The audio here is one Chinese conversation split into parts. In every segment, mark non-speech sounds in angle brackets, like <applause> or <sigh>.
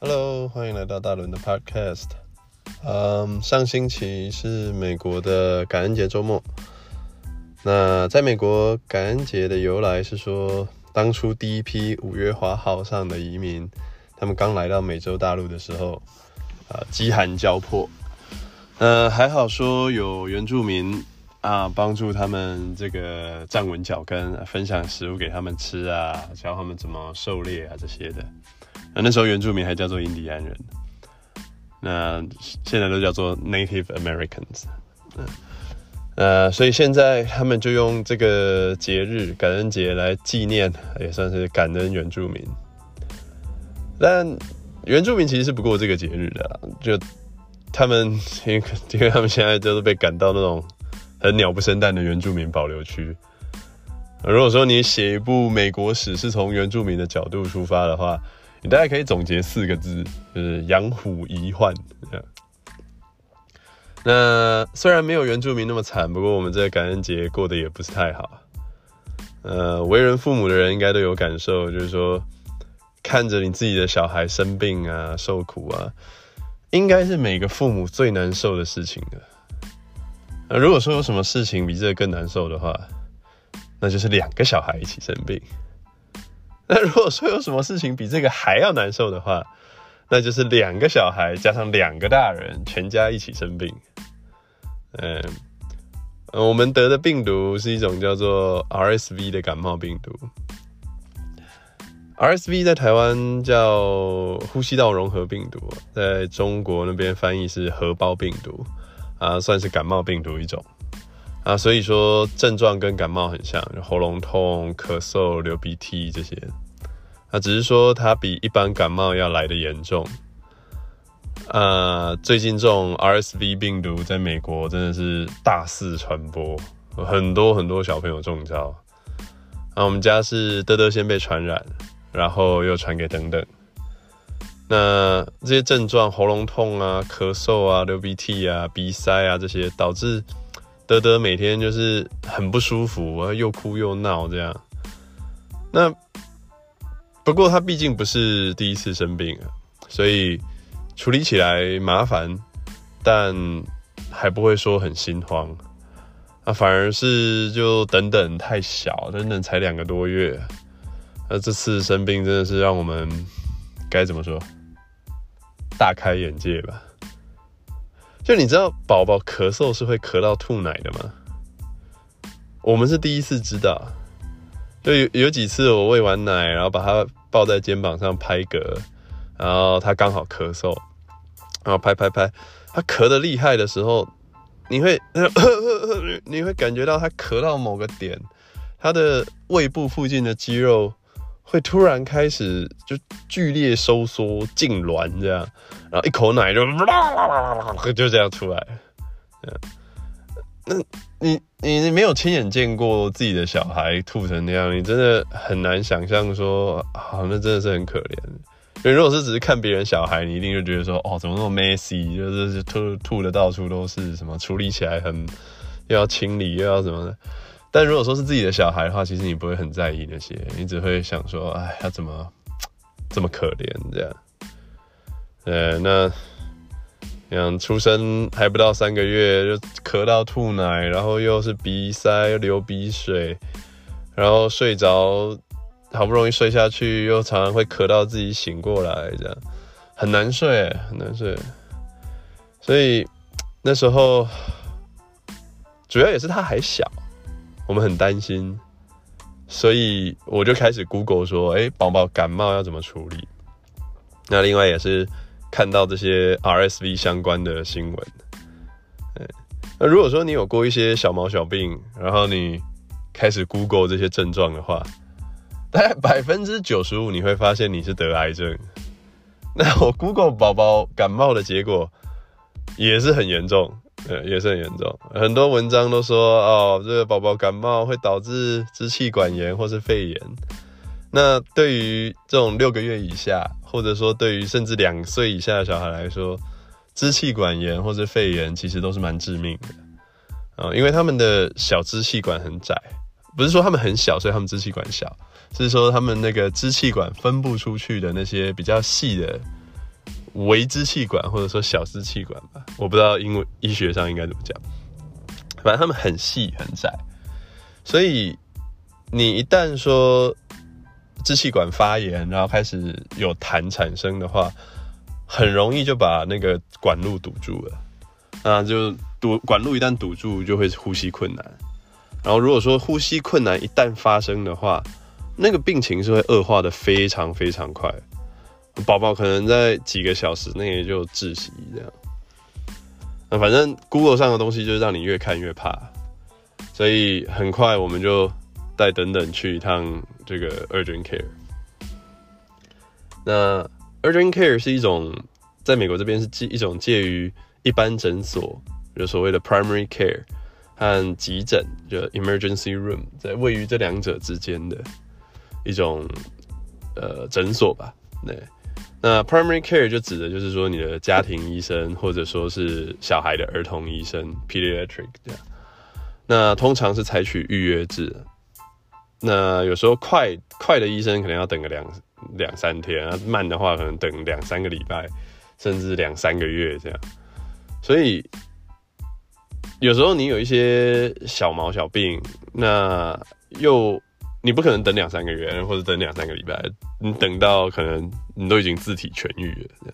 Hello，欢迎来到大伦的 Podcast。嗯，上星期是美国的感恩节周末。那在美国感恩节的由来是说，当初第一批五月花号上的移民，他们刚来到美洲大陆的时候，啊，饥寒交迫。呃，还好说有原住民啊，帮助他们这个站稳脚跟，分享食物给他们吃啊，教他们怎么狩猎啊这些的。那那时候原住民还叫做印第安人，那现在都叫做 Native Americans。嗯，呃，所以现在他们就用这个节日感恩节来纪念，也算是感恩原住民。但原住民其实是不过这个节日的，就他们因为因为他们现在就是被赶到那种很鸟不生蛋的原住民保留区。如果说你写一部美国史是从原住民的角度出发的话，你大概可以总结四个字，就是养虎遗患。那虽然没有原住民那么惨，不过我们这个感恩节过得也不是太好。呃，为人父母的人应该都有感受，就是说看着你自己的小孩生病啊、受苦啊，应该是每个父母最难受的事情了。那如果说有什么事情比这个更难受的话，那就是两个小孩一起生病。<laughs> 那如果说有什么事情比这个还要难受的话，那就是两个小孩加上两个大人，全家一起生病。嗯，我们得的病毒是一种叫做 RSV 的感冒病毒。RSV 在台湾叫呼吸道融合病毒，在中国那边翻译是荷包病毒啊，算是感冒病毒一种。啊，所以说症状跟感冒很像，喉咙痛、咳嗽、流鼻涕这些。啊，只是说它比一般感冒要来得严重。啊，最近这种 RSV 病毒在美国真的是大肆传播，很多很多小朋友中招。啊，我们家是德德先被传染，然后又传给等等。那这些症状，喉咙痛啊、咳嗽啊、流鼻涕啊、鼻塞啊这些，导致。德德每天就是很不舒服，又哭又闹这样。那不过他毕竟不是第一次生病，所以处理起来麻烦，但还不会说很心慌。啊，反而是就等等太小，等等才两个多月。那这次生病真的是让我们该怎么说？大开眼界吧。就你知道宝宝咳嗽是会咳到吐奶的吗？我们是第一次知道。就有有几次我喂完奶，然后把他抱在肩膀上拍嗝，然后他刚好咳嗽，然后拍拍拍，他咳得厉害的时候，你会 <coughs> 你会感觉到他咳到某个点，他的胃部附近的肌肉。会突然开始就剧烈收缩、痉挛这样，然后一口奶就 <laughs> 就这样出来。那你你你没有亲眼见过自己的小孩吐成那样，你真的很难想象说啊，那真的是很可怜。因为如果是只是看别人小孩，你一定就觉得说哦，怎么那么 messy，就是吐吐的到处都是，什么处理起来很又要清理又要什么的。但如果说是自己的小孩的话，其实你不会很在意那些，你只会想说，哎，他怎么这么可怜这样？呃，那像出生还不到三个月就咳到吐奶，然后又是鼻塞、流鼻水，然后睡着好不容易睡下去，又常常会咳到自己醒过来，这样很难睡，很难睡。所以那时候主要也是他还小。我们很担心，所以我就开始 Google 说：“哎，宝宝感冒要怎么处理？”那另外也是看到这些 RSV 相关的新闻。那如果说你有过一些小毛小病，然后你开始 Google 这些症状的话，大概百分之九十五你会发现你是得癌症。那我 Google 宝宝感冒的结果也是很严重。呃，也是很严重。很多文章都说，哦，这个宝宝感冒会导致支气管炎或是肺炎。那对于这种六个月以下，或者说对于甚至两岁以下的小孩来说，支气管炎或是肺炎其实都是蛮致命的啊，因为他们的小支气管很窄，不是说他们很小，所以他们支气管小，是说他们那个支气管分布出去的那些比较细的微支气管或者说小支气管吧，我不知道英文医学上应该怎么讲，反正他们很细很窄，所以你一旦说支气管发炎，然后开始有痰产生的话，很容易就把那个管路堵住了，那，就堵管路一旦堵住，就会呼吸困难，然后如果说呼吸困难一旦发生的话，那个病情是会恶化的非常非常快。宝宝可能在几个小时内就窒息，这样。那反正 Google 上的东西就是让你越看越怕，所以很快我们就带等等去一趟这个 Urgent Care。那 Urgent Care 是一种在美国这边是介一种介于一般诊所，就所谓的 Primary Care 和急诊，就 Emergency Room，在位于这两者之间的一种呃诊所吧，对。那 primary care 就指的就是说你的家庭医生，或者说是小孩的儿童医生 pediatric 这样。那通常是采取预约制。那有时候快快的医生可能要等个两两三天，慢的话可能等两三个礼拜，甚至两三个月这样。所以有时候你有一些小毛小病，那又。你不可能等两三个月，或者等两三个礼拜，你等到可能你都已经自体痊愈了。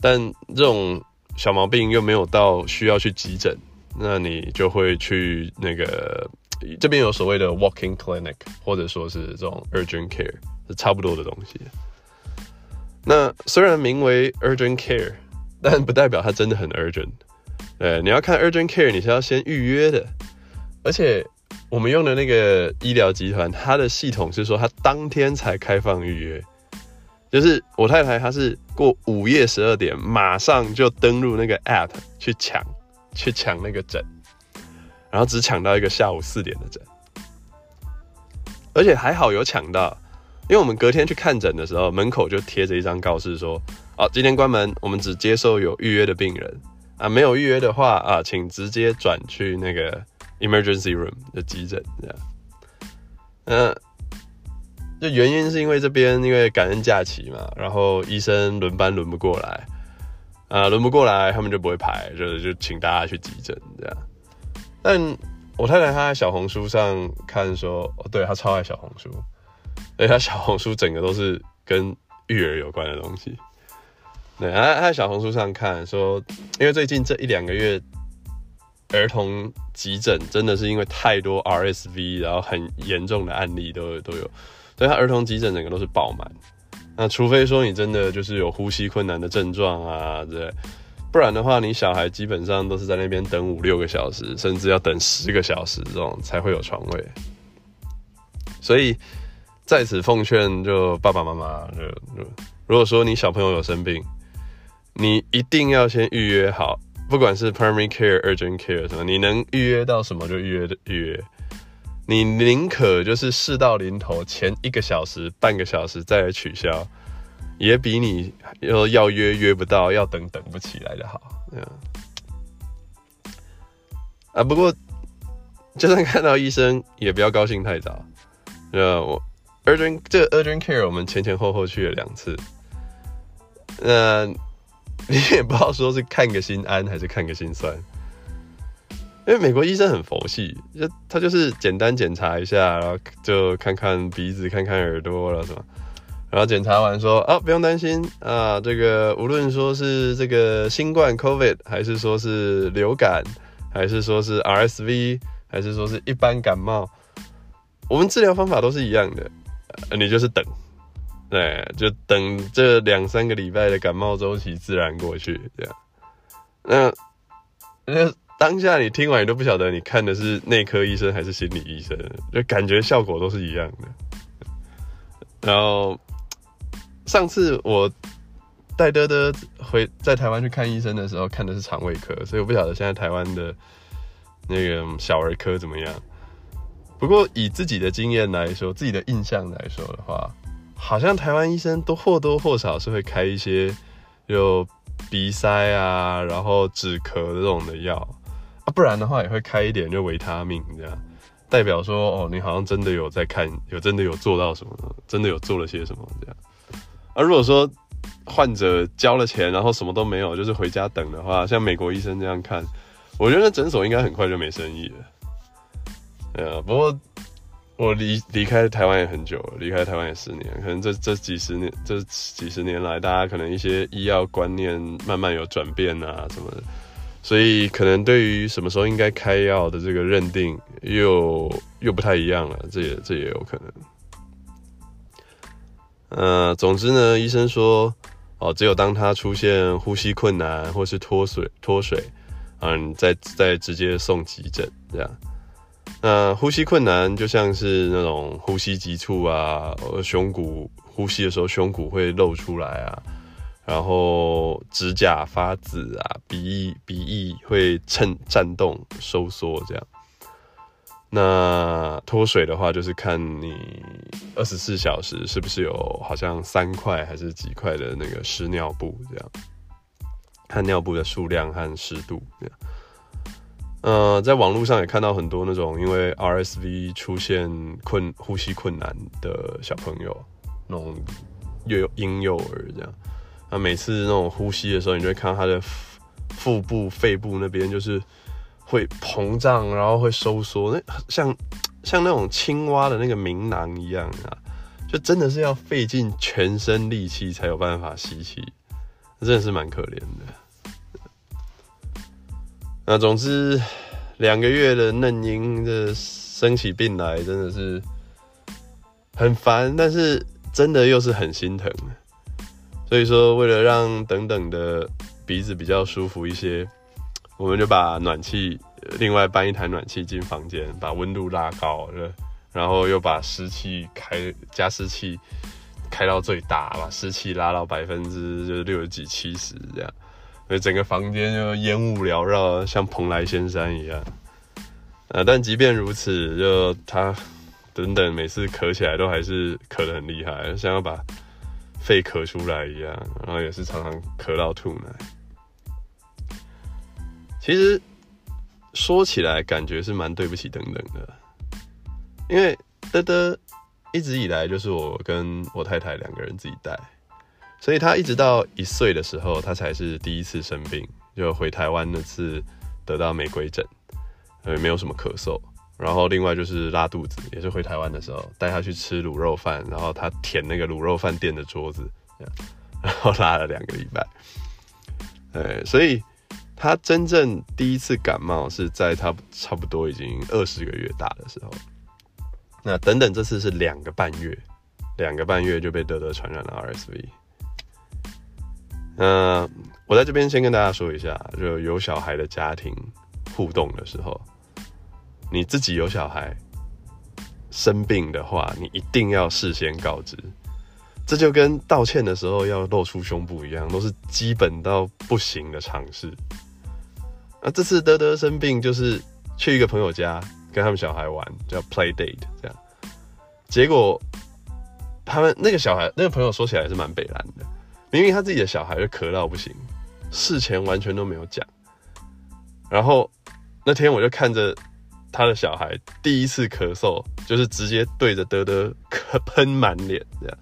但这种小毛病又没有到需要去急诊，那你就会去那个这边有所谓的 walking clinic，或者说是这种 urgent care，是差不多的东西。那虽然名为 urgent care，但不代表它真的很 urgent。呃，你要看 urgent care，你是要先预约的，而且。我们用的那个医疗集团，它的系统是说，它当天才开放预约。就是我太太，她是过午夜十二点，马上就登录那个 app 去抢，去抢那个诊，然后只抢到一个下午四点的诊，而且还好有抢到，因为我们隔天去看诊的时候，门口就贴着一张告示说，哦，今天关门，我们只接受有预约的病人啊，没有预约的话啊，请直接转去那个。Emergency room 的急诊这样，嗯，就原因是因为这边因为感恩假期嘛，然后医生轮班轮不过来，啊，轮不过来，他们就不会排，就就请大家去急诊这样。但我太太她在小红书上看说，哦，对，她超爱小红书，而且她小红书整个都是跟育儿有关的东西。对，她她在小红书上看说，因为最近这一两个月。儿童急诊真的是因为太多 RSV，然后很严重的案例都都有，所以他儿童急诊整个都是爆满。那除非说你真的就是有呼吸困难的症状啊，对，不然的话，你小孩基本上都是在那边等五六个小时，甚至要等十个小时这种才会有床位。所以在此奉劝，就爸爸妈妈，就就如果说你小朋友有生病，你一定要先预约好。不管是 primary care、urgent care 什么，你能预约到什么就预约的预约。你宁可就是事到临头前一个小时、半个小时再来取消，也比你要要约约不到、要等等不起来的好。啊，不过就算看到医生，也不要高兴太早。呃，我 urgent 这个 urgent care 我们前前后后去了两次。那。<laughs> 你也不知道说是看个心安还是看个心酸，因为美国医生很佛系，就他就是简单检查一下，然后就看看鼻子、看看耳朵了什么，然后检查完说啊，不用担心啊，这个无论说是这个新冠 COVID，还是说是流感，还是说是 RSV，还是说是一般感冒，我们治疗方法都是一样的，你就是等。对，就等这两三个礼拜的感冒周期自然过去，这样。那那当下你听完你都不晓得你看的是内科医生还是心理医生，就感觉效果都是一样的。然后上次我带德德回在台湾去看医生的时候，看的是肠胃科，所以我不晓得现在台湾的那个小儿科怎么样。不过以自己的经验来说，自己的印象来说的话。好像台湾医生都或多或少是会开一些有鼻塞啊，然后止咳这种的药啊，不然的话也会开一点就维他命这样，代表说哦，你好像真的有在看，有真的有做到什么，真的有做了些什么这样。啊，如果说患者交了钱，然后什么都没有，就是回家等的话，像美国医生这样看，我觉得诊所应该很快就没生意了。呃，不过我离离开台湾也很久了，离开台湾也十年，可能这这几十年这几十年来，大家可能一些医药观念慢慢有转变啊什么的，所以可能对于什么时候应该开药的这个认定又又不太一样了，这也这也有可能。呃，总之呢，医生说，哦，只有当他出现呼吸困难或是脱水脱水，嗯，再再直接送急诊这样。那呼吸困难就像是那种呼吸急促啊，胸骨呼吸的时候胸骨会露出来啊，然后指甲发紫啊，鼻翼鼻翼会颤颤动收缩这样。那脱水的话，就是看你二十四小时是不是有好像三块还是几块的那个湿尿布这样，看尿布的数量和湿度这样。呃，在网络上也看到很多那种因为 RSV 出现困呼吸困难的小朋友，那种幼婴幼儿这样，那每次那种呼吸的时候，你就会看到他的腹部、肺部那边就是会膨胀，然后会收缩，那像 <tsk> 像那种青蛙的那个鸣囊一样啊，就真的是要费尽全身力气才有办法吸气，真的是蛮可怜的。那总之，两个月的嫩婴的生起病来，真的是很烦，但是真的又是很心疼。所以说，为了让等等的鼻子比较舒服一些，我们就把暖气另外搬一台暖气进房间，把温度拉高，然后又把湿气开加湿器开到最大，把湿气拉到百分之就是六十几、七十这样。整个房间就烟雾缭绕，像蓬莱仙山一样。呃，但即便如此，就他等等每次咳起来都还是咳得很厉害，像要把肺咳出来一样，然后也是常常咳到吐奶。其实说起来，感觉是蛮对不起等等的，因为德德一直以来就是我跟我太太两个人自己带。所以他一直到一岁的时候，他才是第一次生病，就回台湾那次得到玫瑰疹，呃，没有什么咳嗽。然后另外就是拉肚子，也是回台湾的时候带他去吃卤肉饭，然后他舔那个卤肉饭店的桌子，然后拉了两个礼拜。呃，所以他真正第一次感冒是在他差不多已经二十个月大的时候。那等等，这次是两个半月，两个半月就被德德传染了 RSV。那我在这边先跟大家说一下，就有小孩的家庭互动的时候，你自己有小孩生病的话，你一定要事先告知。这就跟道歉的时候要露出胸部一样，都是基本到不行的尝试。那这次德德生病，就是去一个朋友家跟他们小孩玩，叫 play date 这样。结果他们那个小孩，那个朋友说起来是蛮北蓝的。明明他自己的小孩就咳到不行，事前完全都没有讲。然后那天我就看着他的小孩第一次咳嗽，就是直接对着德德咳喷满脸这样，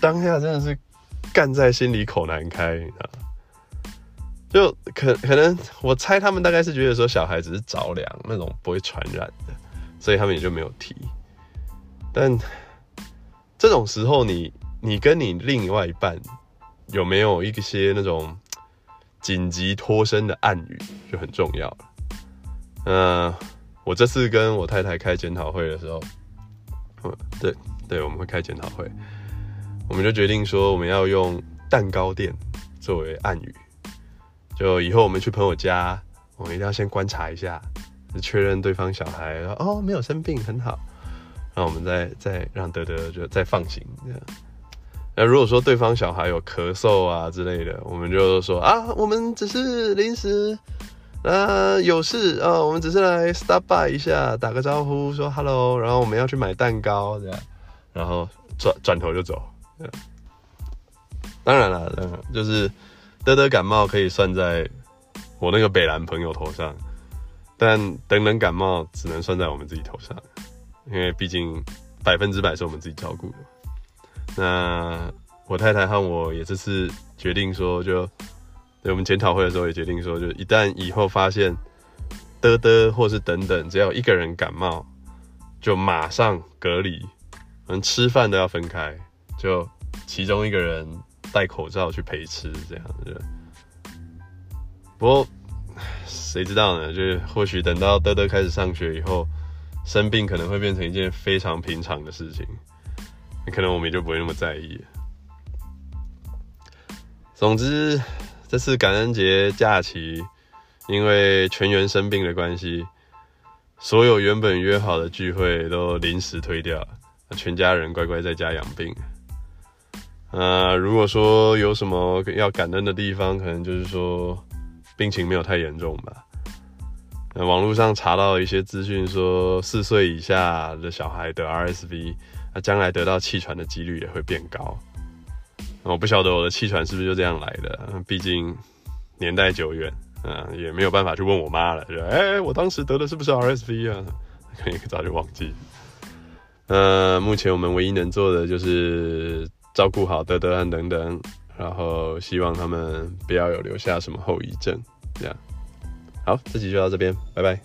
当下真的是干在心里口难开，你知道吗？就可可能我猜他们大概是觉得说小孩只是着凉那种不会传染的，所以他们也就没有提。但这种时候你，你你跟你另外一半。有没有一些那种紧急脱身的暗语就很重要了。嗯，我这次跟我太太开检讨会的时候，对对，我们会开检讨会，我们就决定说我们要用蛋糕店作为暗语，就以后我们去朋友家，我们一定要先观察一下，确认对方小孩哦没有生病很好，然后我们再再让德德就再放行这样。那如果说对方小孩有咳嗽啊之类的，我们就说啊，我们只是临时，啊有事啊，我们只是来 stop by 一下，打个招呼，说 hello，然后我们要去买蛋糕这样，然后转转头就走。当然了，当然就是德德感冒可以算在我那个北兰朋友头上，但等等感冒只能算在我们自己头上，因为毕竟百分之百是我们自己照顾的。那我太太和我也这次决定说就，对我们检讨会的时候也决定说，就一旦以后发现嘚嘚或是等等，只要一个人感冒，就马上隔离，连吃饭都要分开，就其中一个人戴口罩去陪吃这样子。不过谁知道呢？就是或许等到嘚嘚开始上学以后，生病可能会变成一件非常平常的事情，可能我们就不会那么在意。总之，这次感恩节假期，因为全员生病的关系，所有原本约好的聚会都临时推掉，全家人乖乖在家养病。呃，如果说有什么要感恩的地方，可能就是说病情没有太严重吧。网络上查到一些资讯，说四岁以下的小孩得 RSV，那将来得到气喘的几率也会变高。我不晓得我的气喘是不是就这样来的，毕竟年代久远，啊，也没有办法去问我妈了。就哎、欸，我当时得的是不是 RSV 啊？可能早就忘记。呃，目前我们唯一能做的就是照顾好德德和等等，然后希望他们不要有留下什么后遗症。这样，好，这集就到这边，拜拜。